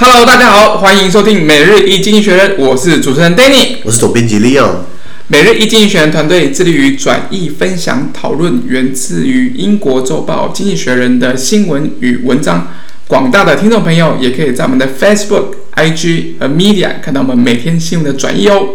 Hello，大家好，欢迎收听每日一经济学人，我是主持人 Danny，我是总编辑 Leon。每日一经济学人团队致力于转译、分享、讨论源自于英国周报《经济学人》的新闻与文章。广大的听众朋友也可以在我们的 Facebook、IG 和 Media 看到我们每天新闻的转译哦。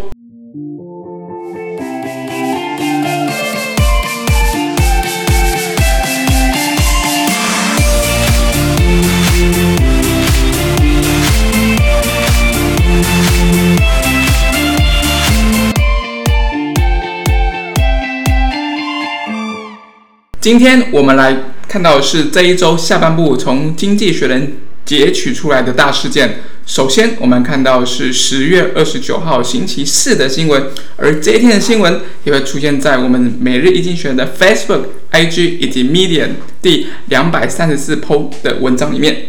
今天我们来看到的是这一周下半部从《经济学人》截取出来的大事件。首先，我们看到是十月二十九号星期四的新闻，而这一天的新闻也会出现在我们每日一经济学人的 Facebook、IG 以及 Medium 第两百三十四 po 的文章里面。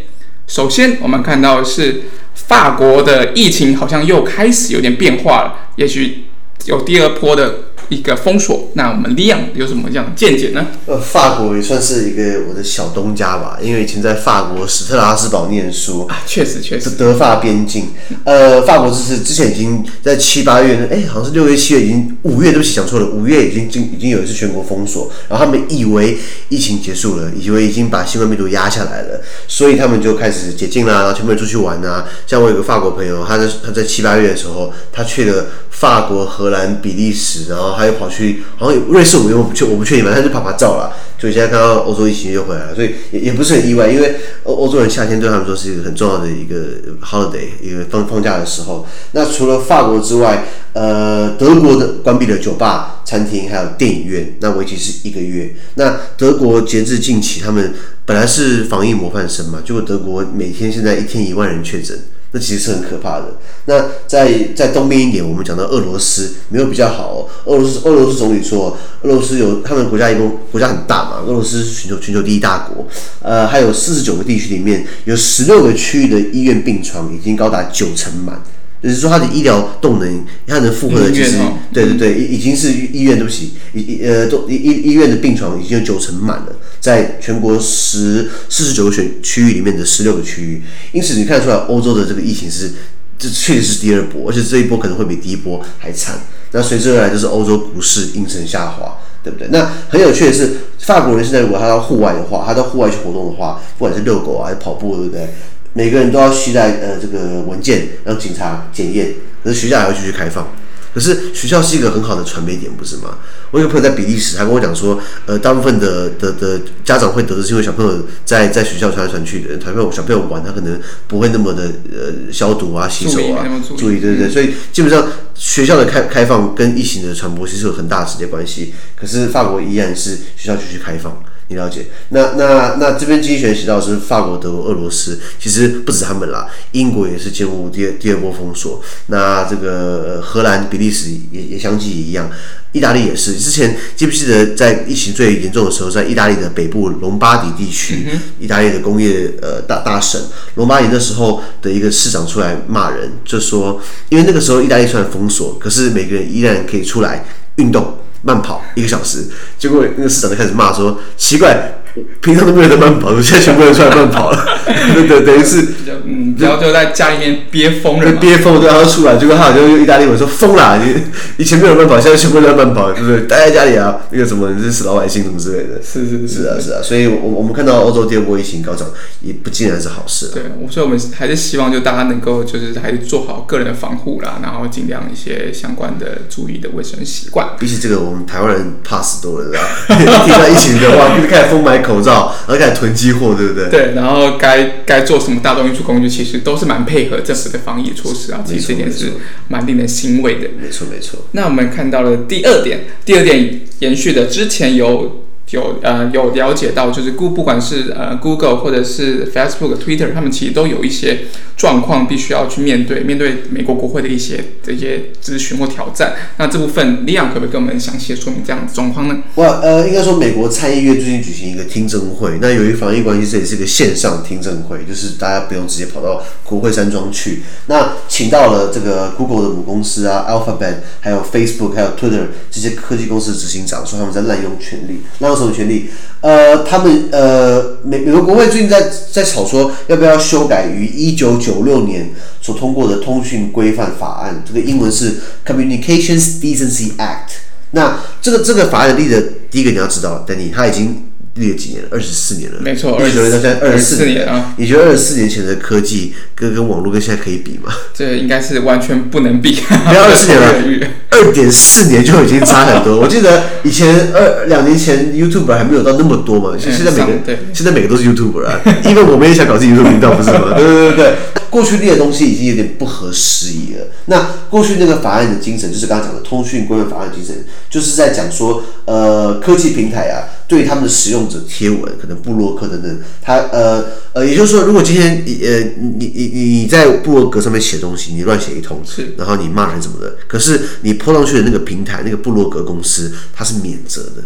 首先，我们看到是法国的疫情好像又开始有点变化了，也许有第二波的。一个封锁，那我们 Leon 有什么样的见解呢？呃，法国也算是一个我的小东家吧，因为以前在法国史特拉斯堡念书啊，确实确实。德法边境，呃，法国就是之前已经在七八月，哎，好像是六月七月，已经五月对不起讲错了，五月已经已经有一次全国封锁，然后他们以为疫情结束了，以为已经把新冠病毒压下来了，所以他们就开始解禁啦，然后全部人出去玩啊。像我有个法国朋友，他在他在七八月的时候，他去了法国、荷兰、比利时，然后。还有跑去，好像瑞士，我又不确，我不确定，反正他就拍拍照了。所以现在看到欧洲疫情又回来了，所以也也不是很意外，因为欧欧洲人夏天对他们说是一个很重要的一个 holiday，一个放放假的时候。那除了法国之外，呃，德国的关闭了酒吧、餐厅，还有电影院，那为期是一个月。那德国截至近期，他们本来是防疫模范生嘛，结果德国每天现在一天一万人确诊。那其实是很可怕的。那在在东边一点，我们讲到俄罗斯没有比较好。俄罗斯俄罗斯总理说，俄罗斯有他们国家一共国家很大嘛，俄罗斯是全球全球第一大国，呃，还有四十九个地区里面有十六个区域的医院病床已经高达九成满。就是说，它的医疗动能，它能负荷的，其实，对对对，已已经是医院，对不起，医呃，都医医医院的病床已经有九成满了，在全国十四十九个选区域里面的十六个区域，因此你看出来，欧洲的这个疫情是，这确实是第二波，而且这一波可能会比第一波还惨。那随之而来就是欧洲股市应声下滑，对不对？那很有趣的是，法国人现在如果他到户外的话，他到户外去活动的话，不管是遛狗啊，还是跑步，对不对？每个人都要携带呃这个文件让警察检验，可是学校还会继续开放。可是学校是一个很好的传媒点，不是吗？我有个朋友在比利时，他跟我讲说，呃，大部分的的的家长会得知是因为小朋友在在学校传来传去的，小朋友小朋友玩，他可能不会那么的呃消毒啊、洗手啊，注意，对对对，所以基本上学校的开开放跟疫情的传播其实有很大的直接关系。可是法国依然是学校继续开放。你了解？那那那这边经济学写到是法国、德国、俄罗斯，其实不止他们啦，英国也是进入第二第二波封锁。那这个荷兰、比利时也也相继一样，意大利也是。之前记不记得在疫情最严重的时候，在意大利的北部隆巴底地区，意大利的工业呃大大省隆巴底那时候的一个市长出来骂人，就说，因为那个时候意大利虽然封锁，可是每个人依然可以出来运动。慢跑一个小时，结果那个市长就开始骂说：“奇怪。”平常都没有在慢跑，现在全部人出来慢跑了，对对，等于是，嗯，然后就在家里面憋疯了，憋疯，对，然后出来，结果他好像用意大利文说疯了，你以前没有慢跑，现在全部都在慢跑，对不对？待在家里啊，那个什么，你是死老百姓什么之类的，是是是，是啊是啊，所以我我们看到欧洲第二波疫情高涨，也不尽然是好事。对，所以我们还是希望就大家能够就是还是做好个人的防护啦，然后尽量一些相关的注意的卫生习惯。比起这个，我们台湾人怕死多了，听 到疫情的话，就开始疯买口罩，然后开始囤积货，对不对？对，然后该该做什么大众运输工具，其实都是蛮配合政府的防疫措施啊。其实这点是蛮令人欣慰的。没错，没错。那我们看到了第二点，第二点延续的之前有。有呃有了解到，就是不不管是呃 Google 或者是 Facebook、Twitter，他们其实都有一些状况必须要去面对，面对美国国会的一些这些咨询或挑战。那这部分 Leon 可不可以跟我们详细的说明这样的状况呢？我呃，应该说美国参议院最近举行一个听证会，那由于防疫关系，这也是一个线上听证会，就是大家不用直接跑到国会山庄去。那请到了这个 Google 的母公司啊，Alphabet，还有 Facebook，还有 Twitter 这些科技公司的执行长，说他们在滥用权力，那什么权利？呃，他们呃美美国国会最近在在吵说要不要修改于一九九六年所通过的通讯规范法案，这个英文是 Communications Decency Act。那这个这个法案的例子，第一个你要知道等你他已经。历了几年了？二十四年了。没错，二十年到现在二十四年啊！你觉得二十四年前的科技跟跟网络跟现在可以比吗？这应该是完全不能比。不要二十四年了，二点四年就已经差很多。我记得以前二两年前 YouTuber 还没有到那么多嘛，现在每个现在每个都是 YouTube 了啊，因为我们也想搞自己 YouTube 频道，不是吗？对对对对。过去列的东西已经有点不合时宜了。那过去那个法案的精神，就是刚刚讲的通讯规范法案精神，就是在讲说，呃，科技平台啊，对他们的使用者贴文，可能部落客等等，他呃呃，也就是说，如果今天呃你你你你在布洛格上面写东西，你乱写一通，是，然后你骂人什么的，可是你 po 上去的那个平台，那个布洛格公司，它是免责的，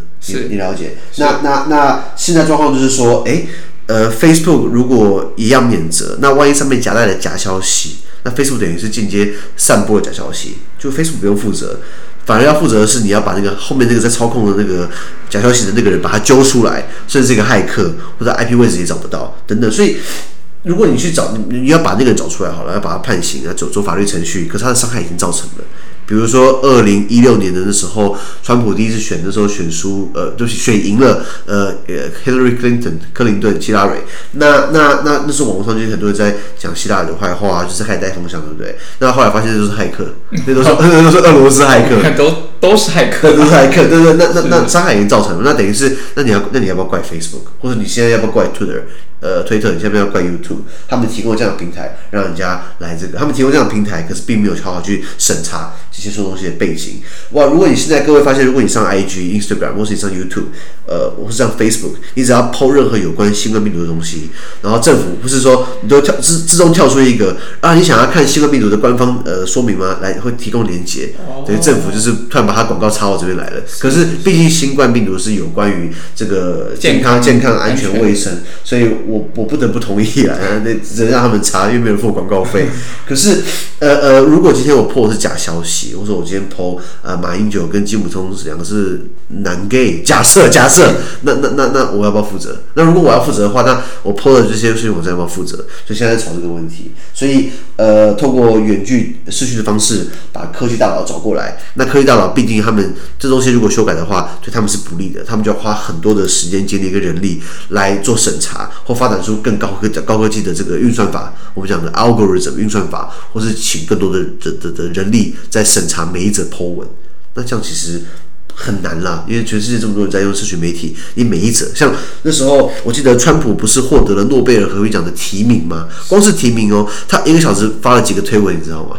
你了解？那那那现在状况就是说，哎。呃，Facebook 如果一样免责，那万一上面夹带了假消息，那 Facebook 等于是间接散播了假消息，就 Facebook 不用负责，反而要负责的是你要把那个后面那个在操控的那个假消息的那个人把他揪出来，甚至是一个骇客或者 IP 位置也找不到等等。所以，如果你去找你，你要把那个人找出来好了，要把他判刑，要走走法律程序，可是他的伤害已经造成了。比如说，二零一六年的那时候，川普第一次选的时候选输，呃，就是选赢了，呃，呃，Hillary Clinton，克林顿，希拉蕊。那那那那时候网络上就很多人在讲希拉蕊的坏话，就是开始带风向，对不对？那后来发现这都是骇客，那都是 那都是俄罗斯骇客，都都是骇客，都是骇客，对对。那那那伤害已经造成了，那等于是，那你要那你要不要怪 Facebook，或者你现在要不要怪 Twitter？呃，推特，你现在不要怪 YouTube，他们提供这样的平台，让人家来这个，他们提供这样的平台，可是并没有好好去审查这些说东西的背景。哇，如果你现在各位发现，如果你上 IG、Instagram，或是你上 YouTube，呃，或是上 Facebook，你只要 po 任何有关新冠病毒的东西，然后政府不是说你都跳自自动跳出一个啊，你想要看新冠病毒的官方呃说明吗？来，会提供连接，等于政府就是突然把它广告插到这边来了。可是毕竟新冠病毒是有关于这个健康、健康、安全、卫生，所以。我我不得不同意啊，那只能让他们查，因为没人付广告费。可是，呃呃，如果今天我 po 的是假消息，或者我今天 po 呃马英九跟金溥聪两个是男 gay，假设假设，那那那那我要不要负责？那如果我要负责的话，那我 po 的这些事情我再要不要负责？所以现在在吵这个问题。所以呃，透过远距视讯的方式把科技大佬找过来。那科技大佬毕竟他们这东西如果修改的话，对他们是不利的，他们就要花很多的时间、精力跟人力来做审查或。发展出更高科高科技的这个运算法，我们讲的 algorithm 运算法，或是请更多的的的的人力在审查每一则 po 文，那这样其实很难啦，因为全世界这么多人在用社群媒体，你每一则像那时候，我记得川普不是获得了诺贝尔和平奖的提名吗？光是提名哦，他一个小时发了几个推文，你知道吗？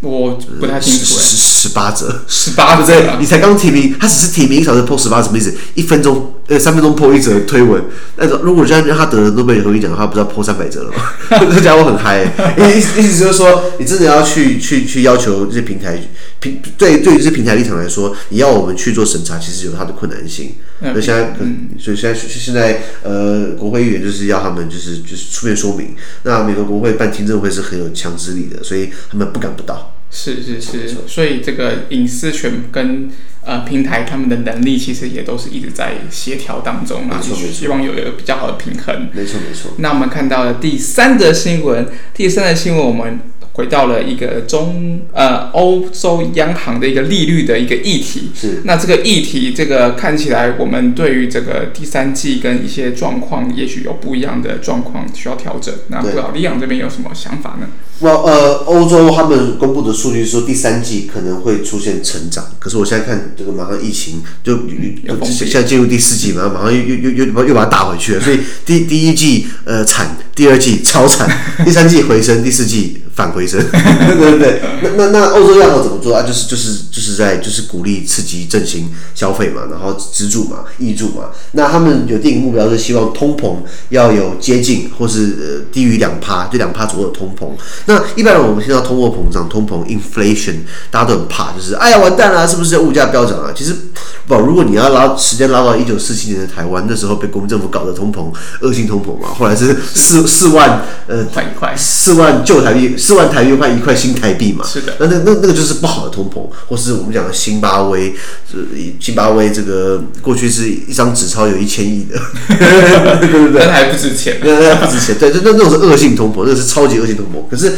我不太清楚，十十八折，十八个对，你才刚提名，他只是提名一小时 po 十八，什么意思？一分钟呃三分钟 po 一折推文，那如果这样让他得了诺贝尔和平奖的话，不知道 po 三百折了吗？这家伙很嗨，意意思就是说，你真的要去去去要求这些平台平对对于这些平台立场来说，你要我们去做审查，其实有它的困难性。那现在，嗯，所以现在现在呃，国会议员就是要他们就是就是出面说明。那美国国会办听证会是很有强制力的，所以他们不敢不到。是是是，所以这个隐私权跟呃平台他们的能力，其实也都是一直在协调当中啊，就是希望有一个比较好的平衡。没错没错。那我们看到了第三则新闻，第三则新闻我们。回到了一个中呃欧洲央行的一个利率的一个议题，是那这个议题，这个看起来我们对于这个第三季跟一些状况，也许有不一样的状况需要调整。那不知道李昂这边有什么想法呢？我呃，欧洲他们公布的数据说第三季可能会出现成长，可是我现在看这个马上疫情就现在进入第四季嘛，马上又又又又又把它打回去了，所以第第一季呃惨，第二季超惨，第三季回升，第四季。反回升，对对对，那那那欧洲央行怎么做啊？就是就是就是在就是鼓励刺激振兴消费嘛，然后资助嘛，挹助嘛。那他们有定目标，是希望通膨要有接近或是呃低于两趴，就两趴左右的通膨。那一般人我们听到通货膨胀、通膨 （inflation），大家都很怕，就是哎呀完蛋了，是不是物价飙涨啊？其实不，如果你要拉时间拉到一九四七年的台湾，那时候被国民政府搞的通膨，恶性通膨嘛，后来是四四万呃换一块，四万旧台币。四万台台币换一块新台币嘛。是的。那那那那个就是不好的通膨，或是我们讲的津巴威，津巴威这个过去是一张纸钞有一千亿的，对 对 对，那还不值钱，那还不值钱，对，那那那种是恶性通膨，那个是超级恶性通膨。可是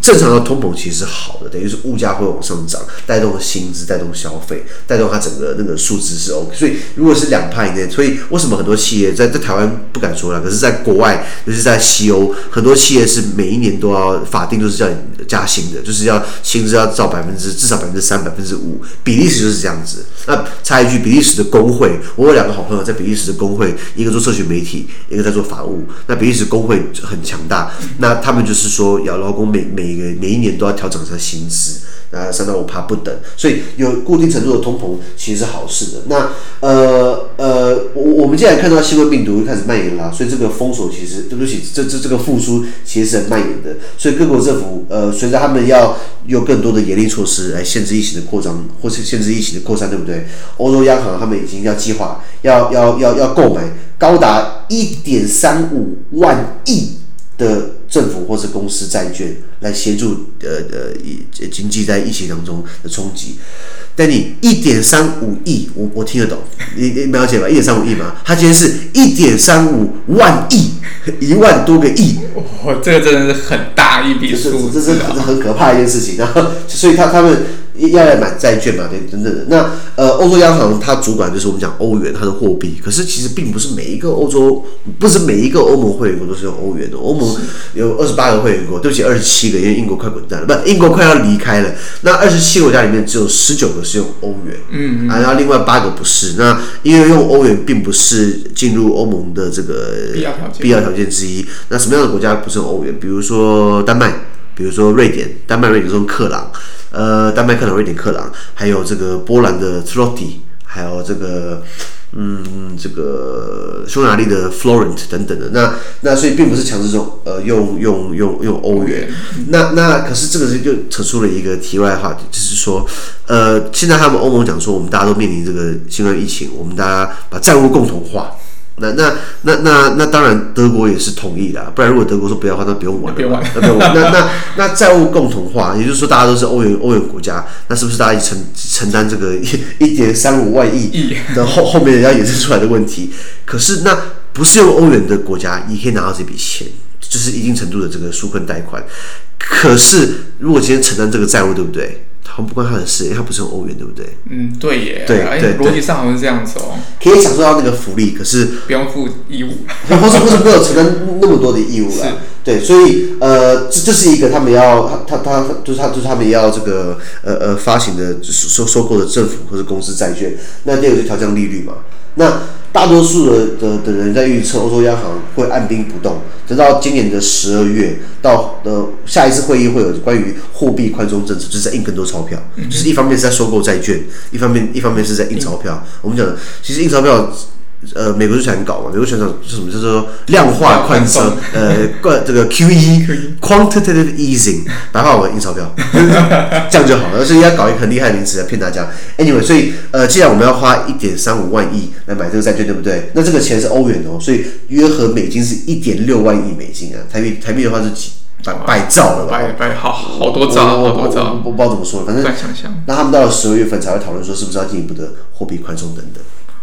正常的通膨其实是好的，等于是物价会往上涨，带动薪资，带动消费，带动它整个那个数字是 OK。所以如果是两派以内，所以为什么很多企业在在台湾不敢说了，可是在国外，尤其是在西欧，很多企业是每一年都要法定都是叫你加薪的，就是要薪资要照百分之至少百分之三、百分之五。比利时就是这样子。那插一句，比利时的工会，我有两个好朋友在比利时的工会，一个做社群媒体，一个在做法务。那比利时工会很强大，那他们就是说，要劳工每每个每一年都要调整一下薪资。啊，三到五趴不等，所以有固定程度的通膨其实是好事的。那呃呃，我我们既然看到新冠病毒开始蔓延了，所以这个封锁其实对不起，这这这个复苏其实是很蔓延的。所以各国政府呃，随着他们要有更多的严厉措施来限制疫情的扩张，或是限制疫情的扩散，对不对？欧洲央行他们已经要计划要要要要购买高达一点三五万亿的政府或是公司债券来协助呃呃经济在疫情当中的冲击，但你一点三五亿，我我听得懂，你你了解吧？一点三五亿嘛，他今天是一点三五万亿，一万多个亿，哇，这个真的是很大一笔数字，这是很可怕的一件事情。然后，所以他他们。要来买债券嘛？对，等等的。那呃，欧洲央行它主管就是我们讲欧元，它的货币。可是其实并不是每一个欧洲，不是每一个欧盟会员国都是用欧元的。欧盟有二十八个会员国，对不起，二十七个，因为英国快滚蛋了，不，英国快要离开了。那二十七个国家里面只有十九个是用欧元，嗯，嗯，啊，然后另外八个不是。那因为用欧元并不是进入欧盟的这个必要条件，必要条件之一。那什么样的国家不是用欧元？比如说丹麦，比如说瑞典，丹麦、瑞典是用克朗。呃，丹麦克朗、瑞典克朗，还有这个波兰的 troty 还有这个，嗯，这个匈牙利的 florent 等等的。那那所以并不是强制这种呃用用用用欧元。那那可是这个是就扯出了一个题外话题，就是说，呃，现在他们欧盟讲说，我们大家都面临这个新冠疫情，我们大家把债务共同化。那那那那那当然，德国也是同意的，不然如果德国说不要的话，那不用玩了。别玩了。那那那那债务共同化，也就是说大家都是欧元欧元国家，那是不是大家一承承担这个一点三五万亿的后后面人家衍生出来的问题？可是那不是用欧元的国家也可以拿到这笔钱，就是一定程度的这个纾困贷款。可是如果今天承担这个债务，对不对？好像不关他的事，因为他不是用欧元，对不对？嗯，对耶。对对，逻辑上好像是这样子哦。可以享受到那个福利，可是不用负义务。不是不是没有承担那么多的义务了。对，所以呃，这这是一个他们要他他他就是他就是他们要这个呃呃发行的收收购的政府或者公司债券。那第二个就调降利率嘛。那大多数的的的人在预测欧洲央行会按兵不动，直到今年的十二月到的下一次会议会有关于货币宽松政策，就是在印更多钞票，就是一方面是在收购债券，一方面一方面是在印钞票。我们讲的其实印钞票。呃，美国就想搞嘛，美国选手是什么？就是说量化宽松，呃，冠这个 QE，quantitative easing，白话文印钞票，这样就好了。所以要搞一个很厉害的名词来骗大家。Anyway，所以呃，既然我们要花一点三五万亿来买这个债券，对不对？那这个钱是欧元哦，所以约合美金是一点六万亿美金啊。台币台币的话是几百百兆了吧？百百好好多兆，好多兆，我不知道怎么说，反正那他们到了十二月份才会讨论说是不是要进一步的货币宽松等等。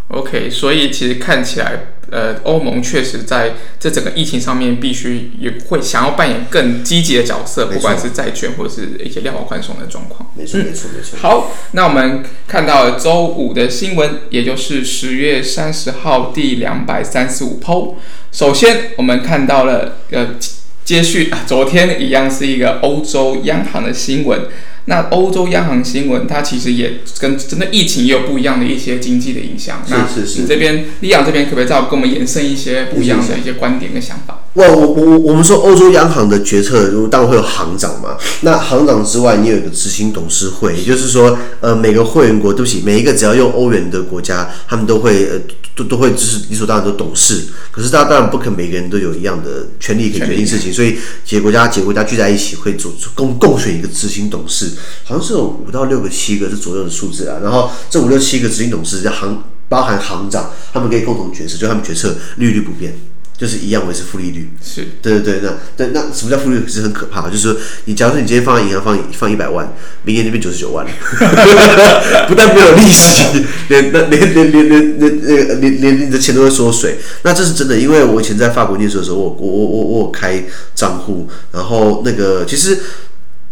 OK，所以其实看起来，呃，欧盟确实在这整个疫情上面，必须也会想要扮演更积极的角色，不管是债券或者是一些量化宽松的状况。没错，没错，没错。好，那我们看到了周五的新闻，也就是十月三十号第两百三十五 PO。首先，我们看到了呃，接续昨天一样是一个欧洲央行的新闻。那欧洲央行新闻，它其实也跟真的疫情也有不一样的一些经济的影响。是是是。你这边，李阳这边可不可以再跟我们延伸一些不一样的一些观点跟想法？哇我我我们说欧洲央行的决策，当然会有行长嘛。那行长之外，你有一个执行董事会，也就是说，呃，每个会员国，对不起，每一个只要用欧元的国家，他们都会呃都 都会就是理所当然的董事。可是大家当然不可能每个人都有一样的权利可以决定事情，所以几个国家几个国家聚在一起会组共共选一个执行董事。好像是有五到六个、七个这左右的数字啊，然后这五六七个执行董事，叫行包含行长，他们可以共同决策，就他们决策利率不变。就是一样维持负利率。是，对对对，那那那什么叫负利率？是很可怕，就是说你假如说你今天放在银行放放一百万，明年就变九十九万了，不但没有利息，连那连连连连连那个连连你的钱都会缩水。那这是真的，因为我以前在法国念书的时候，我我我我我开账户，然后那个其实。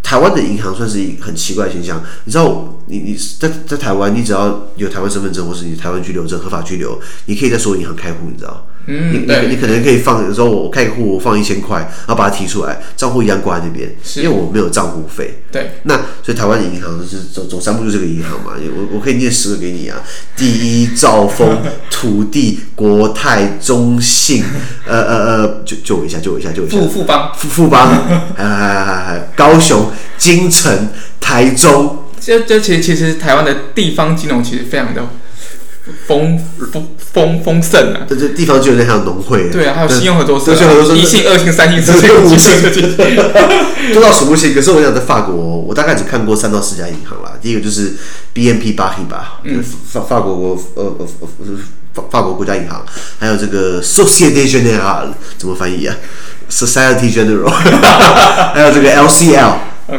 台湾的银行算是一很奇怪的现象，你知道，你你在在台湾，你只要有台湾身份证或是你台湾居留证合法居留，你可以在所有银行开户，你知道。嗯，你你你可能可以放，有时候我开个户，我放一千块，然后把它提出来，账户一样挂在那边，因为我没有账户费。对，那所以台湾的银行就是走走三步就是这个银行嘛，我我可以念十个给你啊，第一兆丰、土地、国泰、中信，呃呃呃，救救我一下，救我一下，救我一下。富富邦，富富邦，还还还还还高雄、金城、台中，这这其实其实台湾的地方金融其实非常的。丰丰丰丰盛啊！这这地方就有点像农会。对啊，还有信用合作社、合作社、一信、二信、三信、四信、五信，多到数不清。可是我想在法国，我大概只看过三到四家银行啦。第一个就是 BNP Paribas，法法国国呃呃法法国国家银行，还有这个 Société Générale，怎么翻译啊？Society General，还有这个 LCL。呃，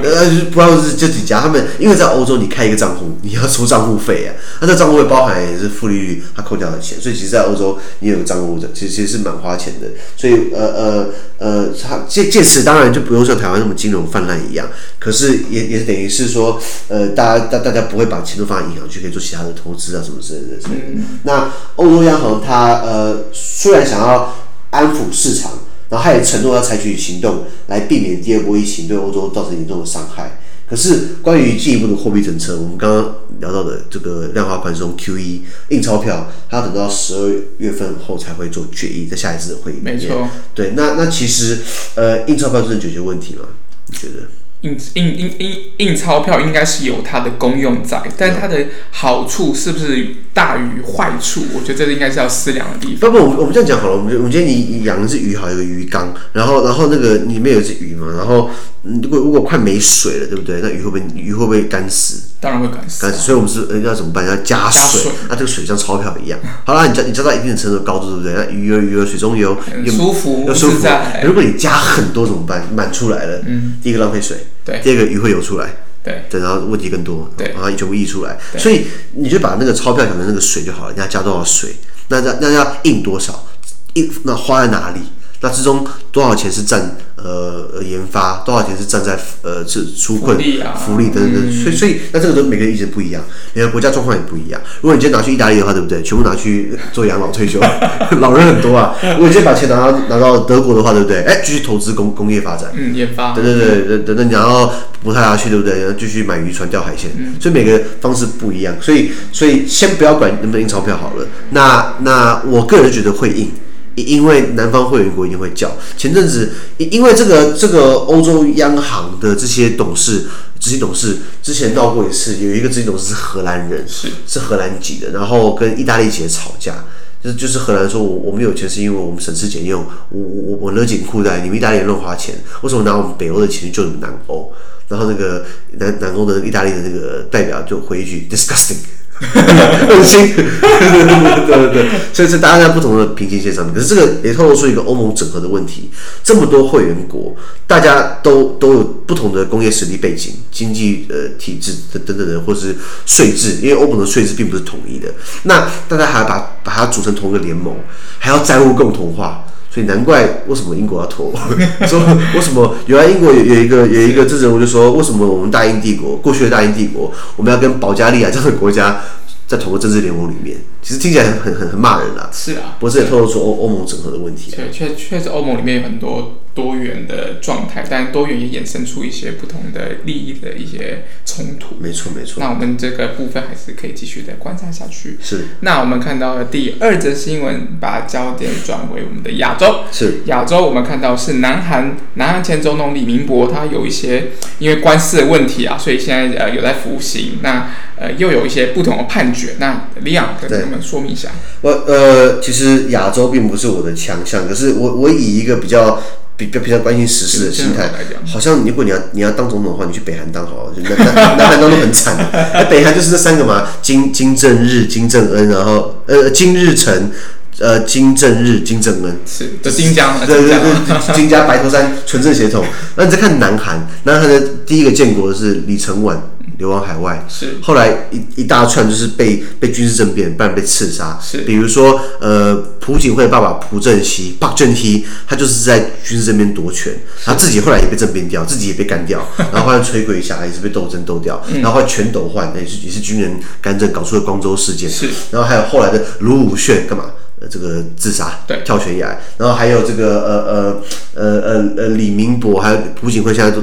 不知道是这几家，他们因为在欧洲，你开一个账户，你要收账户费啊，那这账户会包含也是负利率，它扣掉的钱，所以其实，在欧洲你有个账户的，其实其实是蛮花钱的。所以，呃呃呃，它借借此当然就不用像台湾那么金融泛滥一样，可是也也是等于是说，呃，大家大大家不会把钱都放在银行去，可以做其他的投资啊什么之类的之类的。那欧洲央行它呃虽然想要安抚市场。然后他也承诺要采取行动来避免第二波疫情对欧洲造成严重的伤害。可是关于进一步的货币政策，我们刚刚聊到的这个量化宽松 QE 印钞票，它要等到十二月份后才会做决议，在下一次的会议里面。没错。对，那那其实呃，印钞票真的解决问题吗？你觉得？印印印印印钞票应该是有它的功用在，但它的好处是不是大于坏处？我觉得这个应该是要思量的地方。不不，我们我们这样讲好了。我们我们今天你养一只鱼，好，有个鱼缸，然后然后那个里面有一只鱼嘛，然后如果如果快没水了，对不对？那鱼会不会鱼会不会干死？当然会干死。干死，所以我们是呃要怎么办？要加水，那这个水像钞票一样。好了，你加你加到一定的程度高度，对不对？那鱼儿鱼儿水中游，舒服又舒服。如果你加很多怎么办？满出来了，嗯，第一个浪费水。对，第二个鱼会游出来，对，对，然后问题更多，对，然后全部溢出来，所以你就把那个钞票想成那个水就好了，你要加多少水，那那那要印多少，印那花在哪里？那之中多少钱是占呃研发，多少钱是站在呃是纾困福利、啊、福利等等，嗯、所以所以那这个都每个人意见不一样，每个国家状况也不一样。如果你今天拿去意大利的话，对不对？全部拿去做养老退休，老人很多啊。如果你今天把钱拿到拿到德国的话，对不对？哎，继续投资工工业发展，嗯，研发，对对对，等等你然后葡萄牙去，对不对？然后继续买渔船钓海鲜，嗯、所以每个方式不一样。所以所以先不要管能不能印钞票好了。那那我个人觉得会印。因为南方会员国一定会叫。前阵子，因为这个这个欧洲央行的这些董事、执行董事之前闹过一次，有一个执行董事是荷兰人，是是荷兰籍的，然后跟意大利籍吵架，就是就是荷兰说我我们有钱是因为我们省吃俭用，我我我勒紧裤带，你们意大利人乱花钱，为什么拿我们北欧的钱去救你们南欧？然后那个南南欧的意大利的那个代表就回一句 disgusting。恶心，对对对，所以是大家在不同的平行线上面。可是这个也透露出一个欧盟整合的问题。这么多会员国，大家都都有不同的工业实力背景、经济呃体制等等等的，或是税制，因为欧盟的税制并不是统一的。那大家还要把把它组成同一个联盟，还要债务共同化。所以难怪为什么英国要脱欧？说为什么原来英国有有一个有一个政治人物就说，为什么我们大英帝国过去的大英帝国，我们要跟保加利亚这样的国家在同个政治联盟里面？其实听起来很很很很骂人啦。是啊，不是也透露出欧欧盟整合的问题。对确确实，欧盟里面有很多。多元的状态，但多元也衍生出一些不同的利益的一些冲突。没错，没错。那我们这个部分还是可以继续的观察下去。是。那我们看到的第二则新闻，把焦点转为我们的亚洲。是。亚洲，我们看到是南韩，南韩前总统李明博，他有一些因为官司的问题啊，所以现在呃有在服刑。那呃又有一些不同的判决。那李昂跟我们说明一下。我呃，其实亚洲并不是我的强项，可是我我以一个比较。比较比较关心时事的心态，好像如果你要你要当总统的话，你去北韩当好了，南南南韩当都很惨的。北韩就是这三个嘛，金金正日、金正恩，然后呃金日成、呃金正日、金正恩是的，金江，对对对，金家白头山纯正血统。那你再看南韩，南韩的第一个建国的是李承晚。流亡海外，是。后来一一大串就是被被军事政变，不然被刺杀。是，比如说，呃，朴槿惠爸爸朴正熙，朴正熙，他就是在军事政变夺权，他自己后来也被政变掉，自己也被干掉，然后后来崔圭夏也是被斗争斗掉，然后全斗焕也是也是军人干政搞出了光州事件，是，然后还有后来的卢武铉干嘛？呃，这个自杀，对，跳悬崖，然后还有这个呃呃呃呃呃李明博，还有朴槿惠现在都。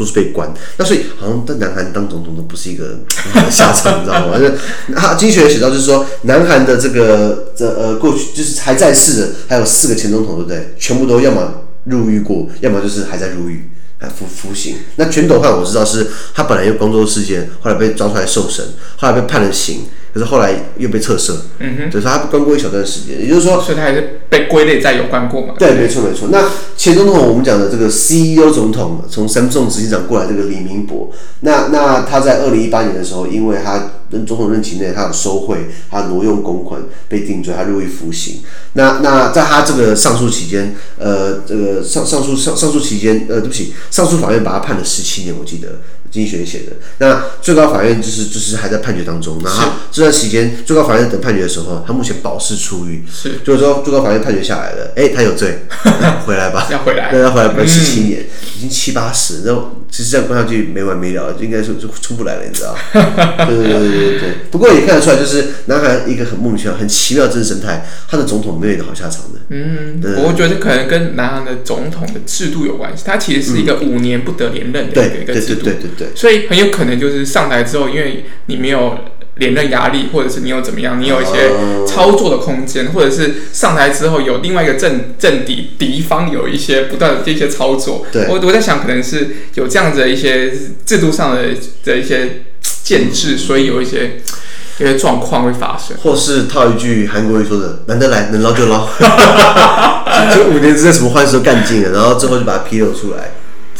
都是被关，那所以好像在南韩当总统都不是一个很好的下场，你知道吗？他经济学写到就是说，南韩的这个这呃过去就是还在世的还有四个前总统，对不对？全部都要么入狱过，要么就是还在入狱还服服刑。那全斗焕我知道是他本来有光州事件，后来被抓出来受审，后来被判了刑。可是后来又被撤赦，嗯哼，就是他关过一小段时间，也就是说，所以他还是被归类在有关过嘛？对，没错没错。那前总统我们讲的这个 CEO 总统，从 Samsung 执行长过来这个李明博，那那他在二零一八年的时候，因为他任总统任期内他有收贿，他挪用公款被定罪，他入狱服刑。那那在他这个上诉期间，呃，这个上上诉上上诉期间，呃，对不起，上诉法院把他判了十七年，我记得。经济学写的，那最高法院就是就是还在判决当中，然后这段时间最高法院等判决的时候，他目前保释出狱，是，就是说最高法院判决下来了，哎，他有罪，回来吧，要回来，对，要回来，不十七年，已经七八十，然后其实这样关下去没完没了，应该是就出不来了，你知道？对对对对对对。不过也看得出来，就是南韩一个很莫名其妙、很奇妙的政治生态，他的总统没有一个好下场的。嗯，我觉得可能跟南韩的总统的制度有关系，他其实是一个五年不得连任的一个制度，对对对对。对，所以很有可能就是上台之后，因为你没有连任压力，或者是你有怎么样，你有一些操作的空间，或者是上台之后有另外一个政政敌敌方有一些不断的这些操作。对，我我在想，可能是有这样子的一些制度上的的一些建制，所以有一些一些状况会发生。或是套一句韩国语说的：“难得来，能捞就捞。”就五年之内什么坏事都干尽了，然后最后就把它披露出来。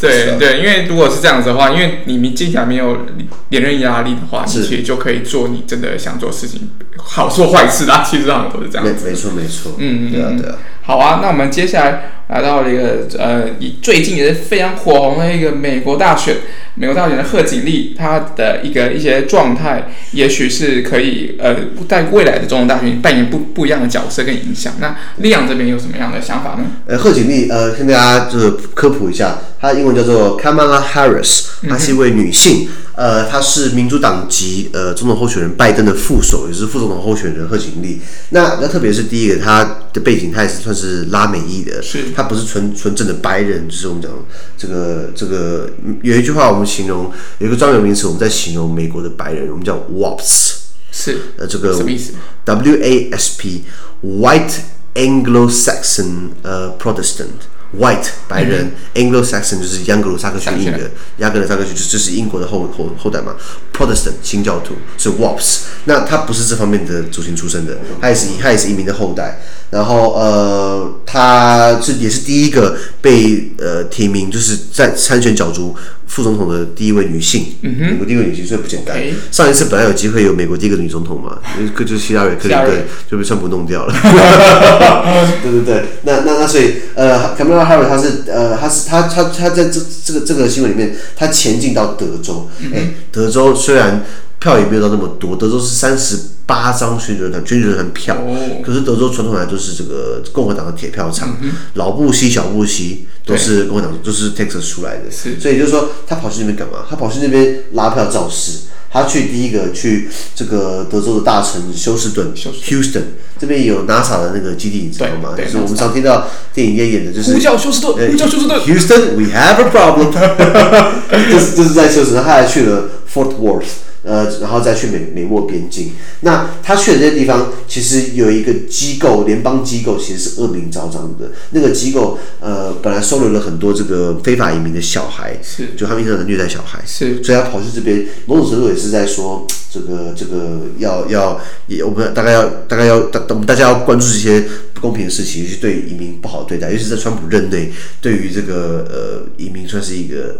对对，因为如果是这样子的话，因为你你接下来没有连任压力的话，你其实就可以做你真的想做事情，好做坏事啦。其实上都是这样子。没错没错。嗯嗯，对啊对啊。好啊，那我们接下来来到了一个呃，以最近也是非常火红的一个美国大选，美国大选的贺锦丽，她的一个一些状态，也许是可以呃，在未来的总统大选扮演不不一样的角色跟影响。那立阳这边有什么样的想法呢？呃，贺锦丽呃，跟大家就是科普一下，她英文叫做 Kamala Harris，她是一位女性。嗯呃，她是民主党籍呃总统候选人拜登的副手，也是副总统候选人贺锦丽。那那特别是第一个，她的背景她也是算是拉美裔的，是，他不是纯纯正的白人，就是我们讲这个这个有一句话我们形容有一个专有名词，我们在形容美国的白人，我们叫 WASP，是呃这个什么意思？W A S P White Anglo-Saxon 呃 Protestant。White 白人、嗯、Anglo-Saxon 就是盎格鲁撒克逊印的，盎格鲁撒克逊就就是英国的后后后代嘛。Protestant 新教徒是 WASP，那他不是这方面的族群出身的，他也是他也是移民的后代。然后呃，他是也是第一个被呃提名，就是在参选角逐副总统的第一位女性，嗯、美国第一位女性，所以不简单。上一次本来有机会有美国第一个女总统嘛，就就是希拉里克林顿就被川普弄掉了。对对对，那那那所以呃，卡梅拉哈里他是呃，他是他他他在这这个这个新闻里面，他前进到德州，哎、嗯，德州虽然。票也没有到那么多，德州是三十八张选举人选举人票，可是德州传统来都是这个共和党的铁票场，老布希、小布希都是共和党，都是 Texas 出来的，所以就是说他跑去那边干嘛？他跑去那边拉票造势，他去第一个去这个德州的大城休斯顿，Houston 这边有 NASA 的那个基地，你知道吗？就是我们常听到电影院演的，就是呼叫休斯顿，呼叫休斯顿，Houston，we have a problem，就是就是在休斯顿，他还去了 Fort Worth。呃，然后再去美美墨边境。那他去的这些地方，其实有一个机构，联邦机构其实是恶名昭彰的。那个机构，呃，本来收留了很多这个非法移民的小孩，是，就他们经常虐待小孩，是，所以他跑去这边，某种程度也是在说，这个这个要要也，我们大概要大概要大我们，大家要关注这些不公平的事情，尤其对移民不好对待，尤其是在川普任内，对于这个呃移民算是一个。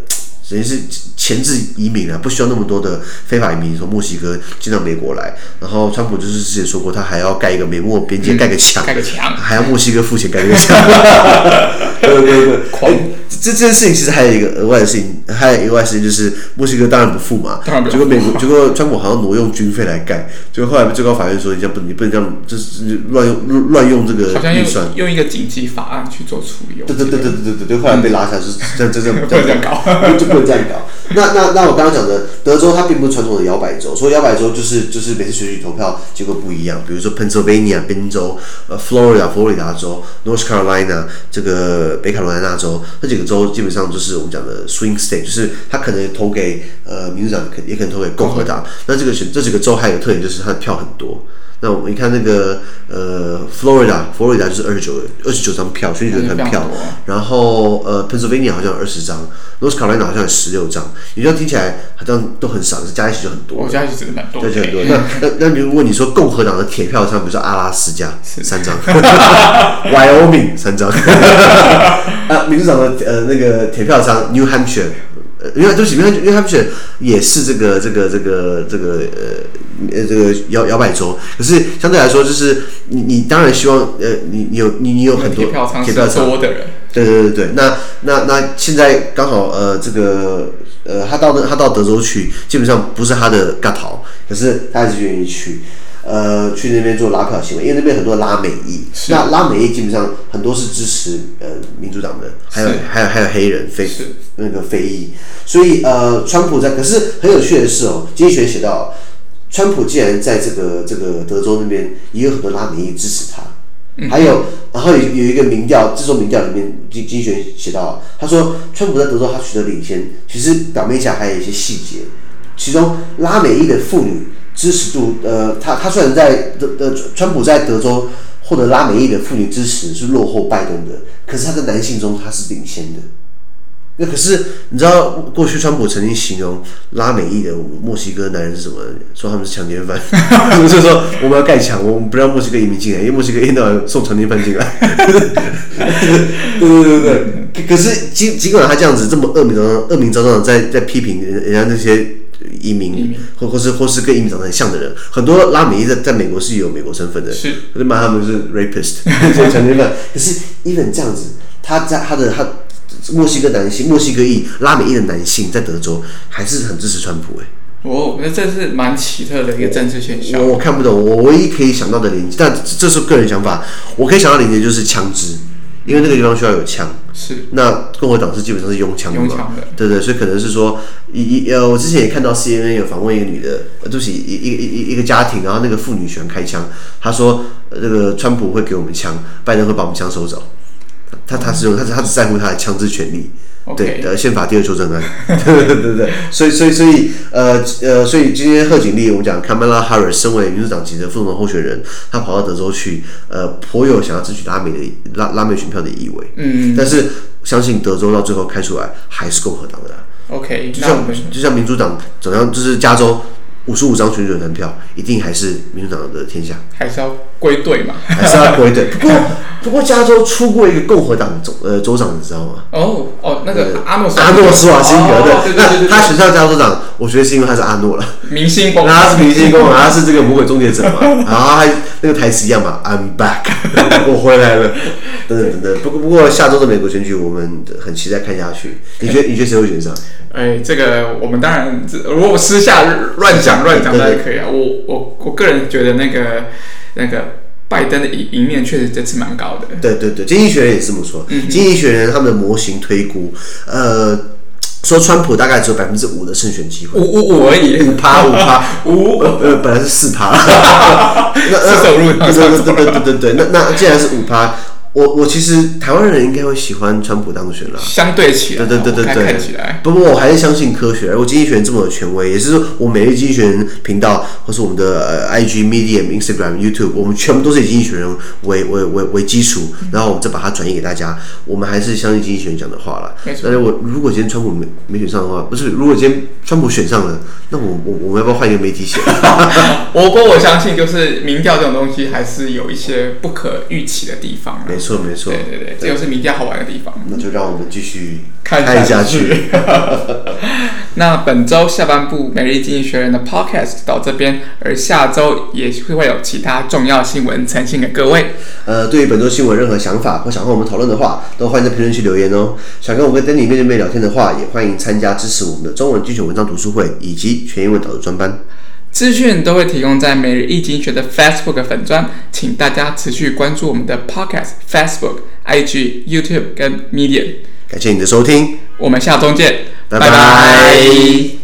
等于是前置移民啊，不需要那么多的非法移民从墨西哥进到美国来。然后川普就是之前说过，他还要盖一个美墨边界，盖个墙，盖个墙，还要墨西哥付钱盖个 墙。对 对对，狂。这这件事情其实还有一个额外的事情，还有额外的事情就是墨西哥当然不付嘛，当然不付。结果美国，结果川普好像挪用军费来盖，结果后来最高法院说，你这样不，你不能这样，就是乱用乱用这个预算，用一个紧急法案去做处理。对对对对对对对，后来被拉下来是这样这样这样搞，就不能这样搞。那那那我刚刚讲的德州，它并不是传统的摇摆州，所以摇摆州就是就是每次选举投票结果不一样，比如说 Pennsylvania 宾州，呃，Florida 佛罗里达州，North Carolina 这个北卡罗来纳州，这几个州基本上就是。我们讲的 swing state，就是他可能投给呃民主党，可也可能投给共和党。那这个选这几个州还有个特点，就是它的票很多。那我们一看那个呃，Florida，佛罗里达就是二十九二十九张票，选举人票。然后呃，Pennsylvania 好像有二十张，North Carolina 好像有十六张。你这样听起来好像都很少，是加一起就很多。加一起真的蛮多。对，就很多。那那那如果你说共和党的铁票仓，比如说阿拉斯加三张，Wyoming 三张，啊，民主党的呃那个铁票仓 New Hampshire。因为对不起，因为因为他们选也是这个这个这个这个呃呃这个摇摇摆州，可是相对来说，就是你你当然希望呃你你有你你有很多铁票仓，多的人，对对对对，那那那现在刚好呃这个呃他到他到德州去，基本上不是他的嘎头，可是他还是愿意去。呃，去那边做拉票行为，因为那边很多拉美裔，那拉美裔基本上很多是支持呃民主党的，还有还有还有黑人非那个非裔，所以呃，川普在，可是很有趣的是哦，经济学写到，川普竟然在这个这个德州那边也有很多拉美裔支持他，嗯、还有然后有有一个民调，这种民调里面经经济学写到，他说川普在德州他取得领先，其实表面下还有一些细节，其中拉美裔的妇女。支持度，呃，他他虽然在德呃，川普在德州获得拉美裔的妇女支持是落后拜登的，可是他在男性中他是领先的。那可是你知道过去川普曾经形容拉美裔的墨西哥男人是什么？说他们是强奸犯，就是说我们要盖墙，我们不让墨西哥移民进来，因为墨西哥一天到送强奸犯进来。对对对对，可是尽尽管他这样子这么恶名昭彰、恶名昭彰的在在批评人人家那些。移民，或或是或是跟移民长得很像的人，很多拉美裔在在美国是有美国身份的，是，就骂他们是 rapist，强奸犯。可是 even 这样子，他在他的他墨西哥男性、墨西哥裔、拉美裔的男性在德州还是很支持川普哎。哦，那这是蛮奇特的一个政治现象。我我看不懂，我唯一可以想到的连接，但这是个人想法，我可以想到连接就是枪支。因为那个地方需要有枪，是。那共和党是基本上是拥枪的嘛，对对，所以可能是说，一一呃，我之前也看到 CNN 有访问一个女的，呃，就是一一一一一个家庭，然后那个妇女喜欢开枪，她说，那个川普会给我们枪，拜登会把我们枪收走，他他是用他他只在乎他的枪支权利。对，呃，宪法第二修正案，对对对对，所以所以所以，呃呃，所以今天贺锦丽，我们讲 Kamala Harris 身为民主党籍的副总统候选人，他跑到德州去，呃，颇有想要争取拉美的拉拉美选票的意味。嗯，但是相信德州到最后开出来还是共和党的。OK，就像就像民主党怎样，就是加州。五十五张选举人票，一定还是民主党的天下，还是要归队嘛？还是要归队。不过，不过加州出过一个共和党的州呃州长，你知道吗？哦哦，那个阿诺阿诺施瓦辛格的，那他选上加州长，我觉得是因为他是阿诺了，明星公，他是明星公，他是这个魔鬼终结者嘛，然后还那个台词一样嘛，I'm back，我回来了，等等等等。不过不过下周的美国选举，我们很期待看下去。你觉得你觉得谁会选上？哎，这个我们当然，如果私下乱讲乱讲那也可以啊。我我我个人觉得那个那个拜登的赢赢面确实这次蛮高的。对对对，经济学人也是这么说。嗯，经济学人他们的模型推估，呃，说川普大概只有百分之五的胜选机会，五五五而已，五趴五趴 五呃本来是四趴，那四舍五入对对对对对对，那那既然是五趴。我我其实台湾人应该会喜欢川普当选了，相对起来，对对对对对，看起来。不过我还是相信科学，而我经济学人这么有权威，也是说我每日经济学人频道或是我们的呃 IG、Medium、Instagram、YouTube，我们全部都是以经济学人为为为为基础，然后我们再把它转移给大家。我们还是相信经济学人讲的话了。没错。但是我如果今天川普没没选上的话，不是，如果今天川普选上了，那我我我们要不要换一个媒体写？我不过我相信，就是民调这种东西还是有一些不可预期的地方。错没错，对对对，这就是米迪亚好玩的地方。那就让我们继续看下去。那本周下半部《每日经济学人》的 Podcast 到这边，而下周也会会有其他重要新闻呈现给各位。呃，对于本周新闻任何想法或想和我们讨论的话，都欢迎在评论区留言哦。想跟我跟 Danny 面对面聊天的话，也欢迎参加支持我们的中文精选文章读书会以及全英文导读专班。资讯都会提供在每日一经济学的 Facebook 粉专，请大家持续关注我们的 Podcast、Facebook、IG、YouTube 跟 Medium。感谢你的收听，我们下周见，拜拜。拜拜。